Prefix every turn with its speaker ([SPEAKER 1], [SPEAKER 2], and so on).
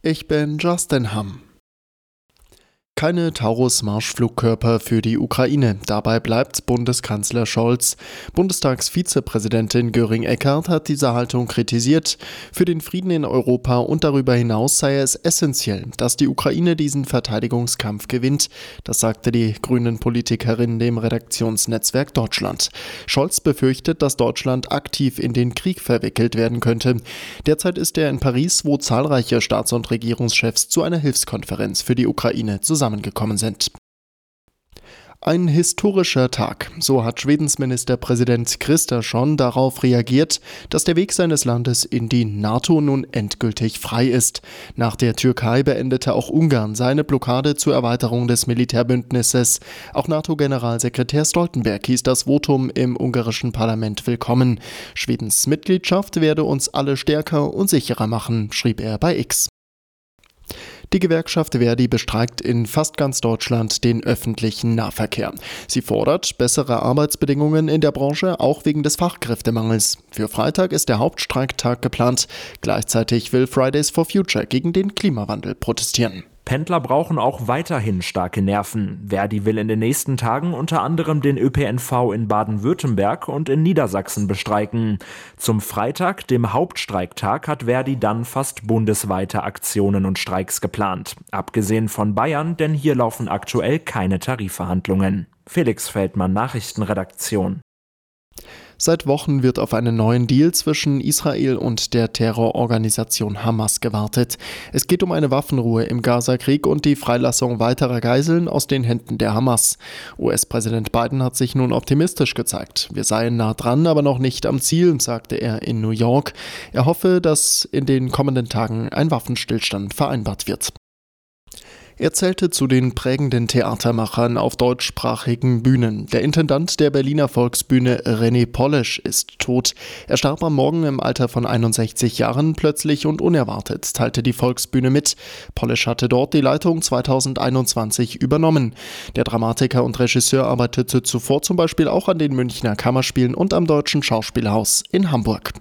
[SPEAKER 1] Ich bin Justin Hamm. Keine Taurus-Marschflugkörper für die Ukraine. Dabei bleibt Bundeskanzler Scholz. Bundestagsvizepräsidentin Göring-Eckardt hat diese Haltung kritisiert. Für den Frieden in Europa und darüber hinaus sei es essentiell, dass die Ukraine diesen Verteidigungskampf gewinnt. Das sagte die grünen Politikerin dem Redaktionsnetzwerk Deutschland. Scholz befürchtet, dass Deutschland aktiv in den Krieg verwickelt werden könnte. Derzeit ist er in Paris, wo zahlreiche Staats- und Regierungschefs zu einer Hilfskonferenz für die Ukraine zusammen zusammengekommen sind. Ein historischer Tag. So hat Schwedens Ministerpräsident Kristersson darauf reagiert, dass der Weg seines Landes in die NATO nun endgültig frei ist. Nach der Türkei beendete auch Ungarn seine Blockade zur Erweiterung des Militärbündnisses. Auch NATO-Generalsekretär Stoltenberg hieß das Votum im ungarischen Parlament willkommen. Schwedens Mitgliedschaft werde uns alle stärker und sicherer machen, schrieb er bei X. Die Gewerkschaft Verdi bestreikt in fast ganz Deutschland den öffentlichen Nahverkehr. Sie fordert bessere Arbeitsbedingungen in der Branche, auch wegen des Fachkräftemangels. Für Freitag ist der Hauptstreiktag geplant. Gleichzeitig will Fridays for Future gegen den Klimawandel protestieren.
[SPEAKER 2] Pendler brauchen auch weiterhin starke Nerven. Verdi will in den nächsten Tagen unter anderem den ÖPNV in Baden-Württemberg und in Niedersachsen bestreiken. Zum Freitag, dem Hauptstreiktag, hat Verdi dann fast bundesweite Aktionen und Streiks geplant. Abgesehen von Bayern, denn hier laufen aktuell keine Tarifverhandlungen. Felix Feldmann, Nachrichtenredaktion.
[SPEAKER 1] Seit Wochen wird auf einen neuen Deal zwischen Israel und der Terrororganisation Hamas gewartet. Es geht um eine Waffenruhe im Gaza-Krieg und die Freilassung weiterer Geiseln aus den Händen der Hamas. US-Präsident Biden hat sich nun optimistisch gezeigt. Wir seien nah dran, aber noch nicht am Ziel, sagte er in New York. Er hoffe, dass in den kommenden Tagen ein Waffenstillstand vereinbart wird. Er zählte zu den prägenden Theatermachern auf deutschsprachigen Bühnen. Der Intendant der Berliner Volksbühne René Polish ist tot. Er starb am Morgen im Alter von 61 Jahren plötzlich und unerwartet, teilte die Volksbühne mit. Polish hatte dort die Leitung 2021 übernommen. Der Dramatiker und Regisseur arbeitete zuvor zum Beispiel auch an den Münchner Kammerspielen und am Deutschen Schauspielhaus in Hamburg.